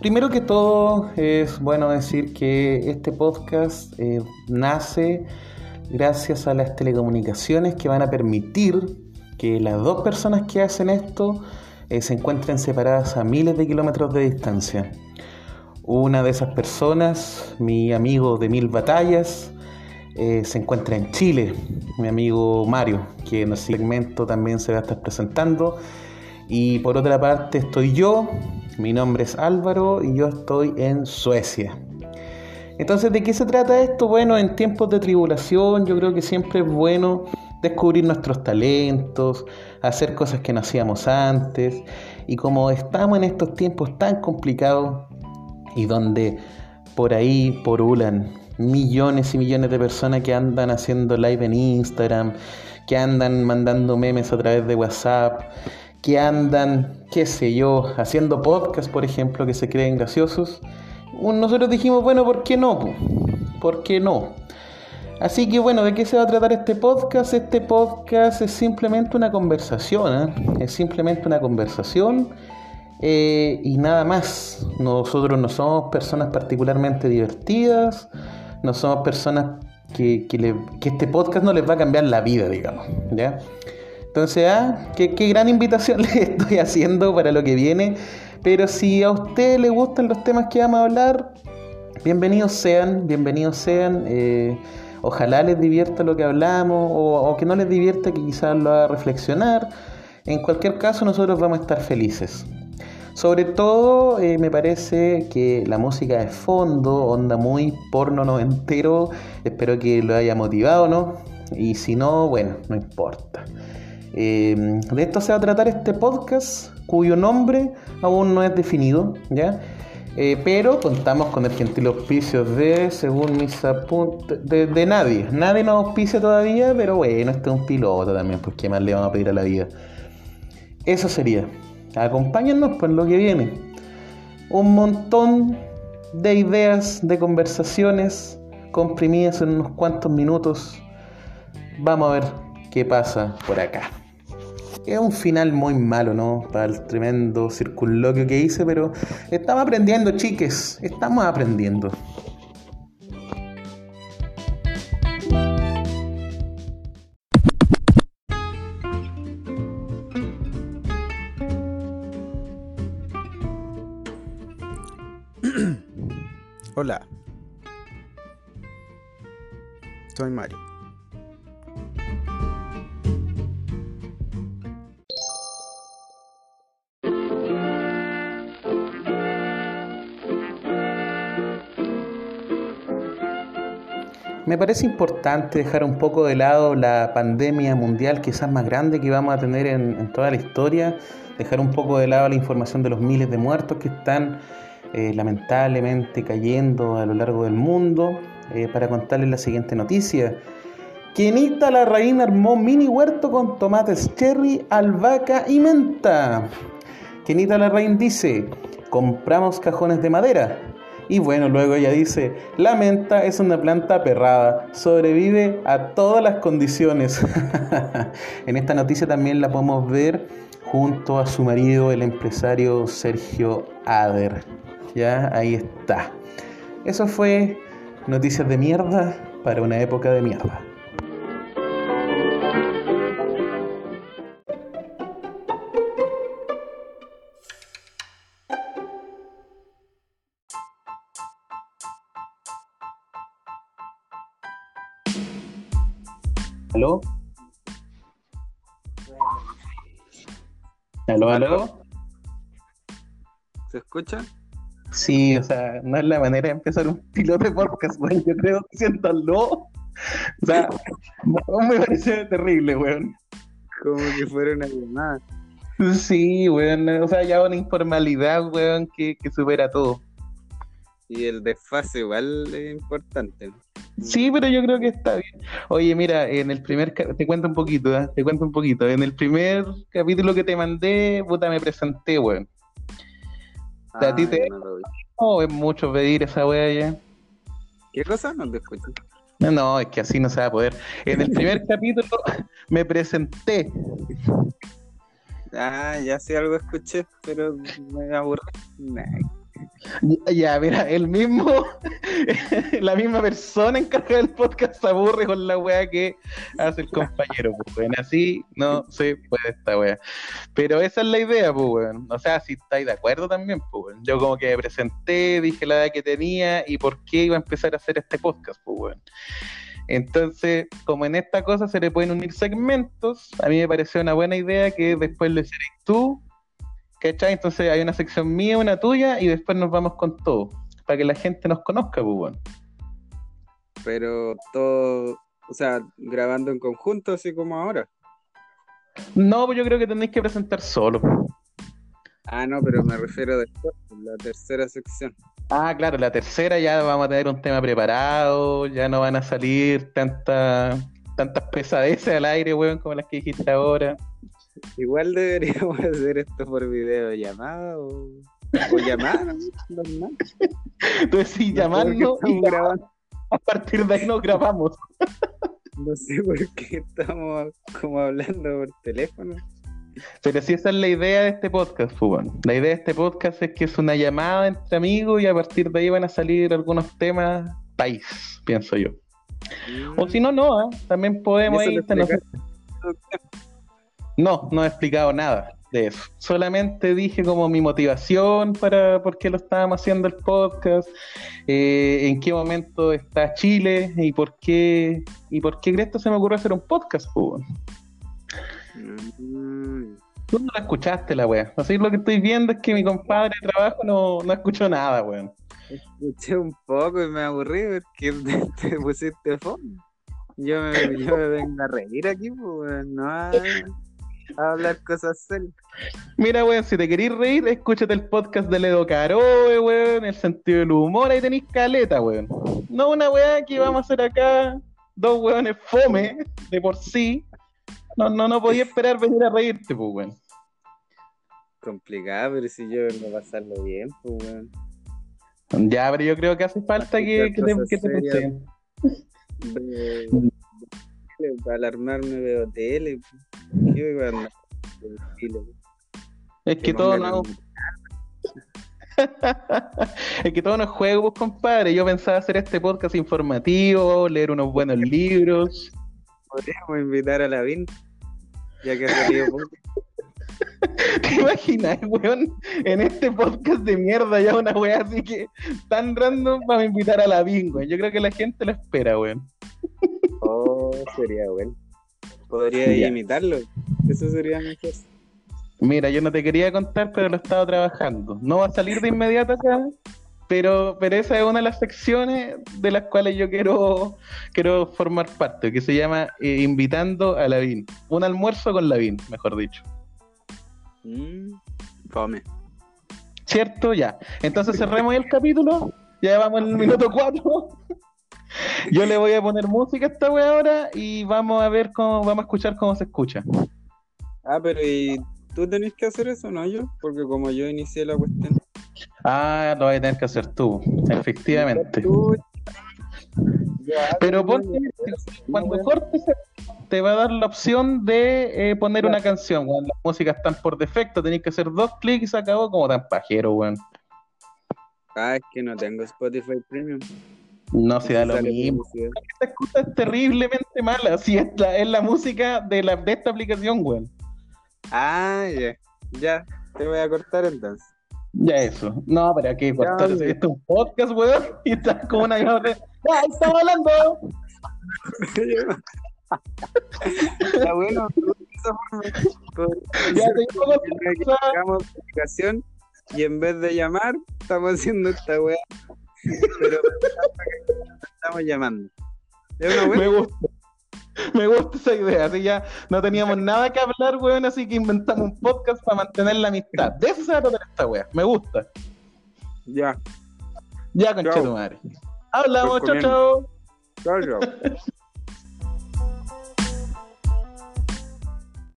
Primero que todo, es bueno decir que este podcast eh, nace gracias a las telecomunicaciones que van a permitir que las dos personas que hacen esto eh, se encuentren separadas a miles de kilómetros de distancia. Una de esas personas, mi amigo de mil batallas, eh, se encuentra en Chile, mi amigo Mario, que en el segmento también se va a estar presentando. Y por otra parte estoy yo, mi nombre es Álvaro y yo estoy en Suecia. Entonces, ¿de qué se trata esto? Bueno, en tiempos de tribulación yo creo que siempre es bueno descubrir nuestros talentos, hacer cosas que no hacíamos antes. Y como estamos en estos tiempos tan complicados y donde por ahí porulan millones y millones de personas que andan haciendo live en Instagram, que andan mandando memes a través de WhatsApp, que andan, qué sé yo, haciendo podcasts, por ejemplo, que se creen graciosos, nosotros dijimos, bueno, ¿por qué no? ¿Por qué no? Así que bueno, ¿de qué se va a tratar este podcast? Este podcast es simplemente una conversación, ¿eh? es simplemente una conversación eh, y nada más. Nosotros no somos personas particularmente divertidas, no somos personas que, que, que este podcast no les va a cambiar la vida, digamos, ¿ya? Entonces, ah, qué, gran invitación le estoy haciendo para lo que viene. Pero si a usted le gustan los temas que vamos a hablar, bienvenidos sean, bienvenidos sean. Eh, ojalá les divierta lo que hablamos o, que no les divierta, que quizás lo haga reflexionar. En cualquier caso, nosotros vamos a estar felices. Sobre todo, eh, me parece que la música de fondo, onda muy porno noventero, espero que lo haya motivado, ¿no? Y si no, bueno, no importa. Eh, de esto se va a tratar este podcast, cuyo nombre aún no es definido, ¿ya? Eh, pero contamos con el gentil auspicio de, según mis apuntes, de, nadie. Nadie nos auspicia todavía, pero bueno, este es un piloto también, pues qué más le vamos a pedir a la vida. Eso sería. Acompáñennos por lo que viene. Un montón de ideas, de conversaciones comprimidas en unos cuantos minutos. Vamos a ver qué pasa por acá. Es un final muy malo, ¿no? Para el tremendo circunloquio que hice, pero estamos aprendiendo, chiques. Estamos aprendiendo. Hola. Soy Mario. Me parece importante dejar un poco de lado la pandemia mundial, quizás más grande que vamos a tener en, toda la historia, dejar un poco de lado la información de los miles de muertos que están eh, lamentablemente cayendo a lo largo del mundo, eh, para contarles la siguiente noticia. Kenita la reina armó mini huerto con tomates cherry, albahaca y menta. Kenita la reina dice, compramos cajones de madera, y bueno, luego ella dice, la menta es una planta perrada, sobrevive a todas las condiciones. en esta noticia también la podemos ver junto a su marido, el empresario Sergio Ader. Ya, ahí está. Eso fue Noticias de Mierda para una época de mierda. ¿Aló, aló? ¿Se escucha? Sí, o sea, no es la manera de empezar un piloto de podcast, güey. Yo creo que siéntalo. O sea, me parece terrible, weón. Como que fuera una llamada. Sí, weón. O sea, ya una informalidad, weón, que, que supera todo. Y el desfase igual es importante. Sí, pero yo creo que está bien. Oye, mira, en el primer te cuento un poquito, ¿eh? te cuento un poquito. En el primer capítulo que te mandé, puta, me presenté, weón. a ti ah, te no, es mucho pedir esa wea ya. ¿Qué cosa? No te escucho. No, no, es que así no se va a poder. En el primer capítulo me presenté. Ah, ya sé algo escuché, pero me aburrí. Ya, mira, el mismo, la misma persona encargada del podcast se aburre con la weá que hace el compañero, pues, weón. Así no se puede esta weá. Pero esa es la idea, pues, weón. O sea, si estáis de acuerdo también, pues, weón. Yo como que me presenté, dije la edad que tenía y por qué iba a empezar a hacer este podcast, pues, weón. Entonces, como en esta cosa se le pueden unir segmentos, a mí me pareció una buena idea que después lo hicieras tú ¿Cachai? Entonces hay una sección mía, una tuya, y después nos vamos con todo. Para que la gente nos conozca, pues bueno. Pero todo, o sea, grabando en conjunto, así como ahora. No, pues yo creo que tenéis que presentar solo. Ah, no, pero me refiero después, la tercera sección. Ah, claro, la tercera ya vamos a tener un tema preparado, ya no van a salir tantas tantas pesadeces al aire, weón, como las que dijiste ahora. Igual deberíamos hacer esto por videollamada o, o llamada, normal. Tú decís llamarnos y grabando. a partir de ahí nos grabamos. No sé por qué estamos como hablando por teléfono. Pero si esa es la idea de este podcast, Fubán. La idea de este podcast es que es una llamada entre amigos y a partir de ahí van a salir algunos temas país, pienso yo. O si no, no, ¿eh? también podemos ir. No, no he explicado nada de eso. Solamente dije como mi motivación para por qué lo estábamos haciendo el podcast, eh, en qué momento está Chile y por qué y por qué Cresto se me ocurrió hacer un podcast, pues. Tú no la escuchaste la wea. Así lo que estoy viendo es que mi compadre de trabajo no, no escuchó nada, weón. Escuché un poco y me aburrí porque te pusiste fondo. Yo me, yo me vengo a reír aquí, pues, no a hablar cosas serias. Mira, weón, si te querís reír, escúchate el podcast de Ledo Caroe, weón, el sentido del humor, ahí tenéis caleta, weón. No una weá que vamos a hacer acá, dos weones fome, de por sí. No, no, no podía esperar venir a reírte, pues, weón. Complicado, pero si yo vengo a pasarlo bien, pues, weón. Ya, pero yo creo que hace falta que, que, te, que te para alarmarme veo tele. Es que todo no. es que todo no es juego, pues, compadre. Yo pensaba hacer este podcast informativo, leer unos buenos libros. Podríamos invitar a la VIN, ya que ha salido ¿Te imaginas, weón? En este podcast de mierda ya una weá así que tan random para invitar a la VIN, weón. Yo creo que la gente lo espera, weón. Oh, sería bueno. Podría imitarlo. Eso sería mejor. Mira, yo no te quería contar, pero lo he estado trabajando. No va a salir de inmediato acá, pero, pero esa es una de las secciones de las cuales yo quiero, quiero formar parte, que se llama eh, Invitando a Lavín. Un almuerzo con Lavín, mejor dicho. Mm, fome. ¿Cierto? Ya. Entonces cerremos el capítulo. Ya vamos en el minuto 4. Yo le voy a poner música a esta wea ahora y vamos a ver cómo, vamos a escuchar cómo se escucha. Ah, pero ¿y tú tenés que hacer eso, no yo? Porque como yo inicié la cuestión. Ah, lo vas a tener que hacer tú, efectivamente. Pero cuando cortes te va a dar la opción de eh, poner una canción, Las músicas están por defecto, tenés que hacer dos clics y se acabó como tan pajero, weón. Ah, es que no tengo Spotify Premium. No, se da lo mismo. Esta excusa es terriblemente mala. Si es la, es la música de, la, de esta aplicación, weón. Ah, ya. Ya, te voy a cortar entonces. Ya eso. No, pero aquí cortar. Esto es un podcast, weón. Y estás como una ¡Ah, estamos hablando! Está bueno. ya te aplicación y en vez de llamar, estamos haciendo esta weá pero estamos llamando. Me gusta. Me gusta esa idea, así ya no teníamos nada que hablar, weón, así que inventamos un podcast para mantener la amistad. De eso se va a tratar esta weá, me gusta. Ya. Ya, concha tu madre. Hablamos, chao, chao. Chao, chao.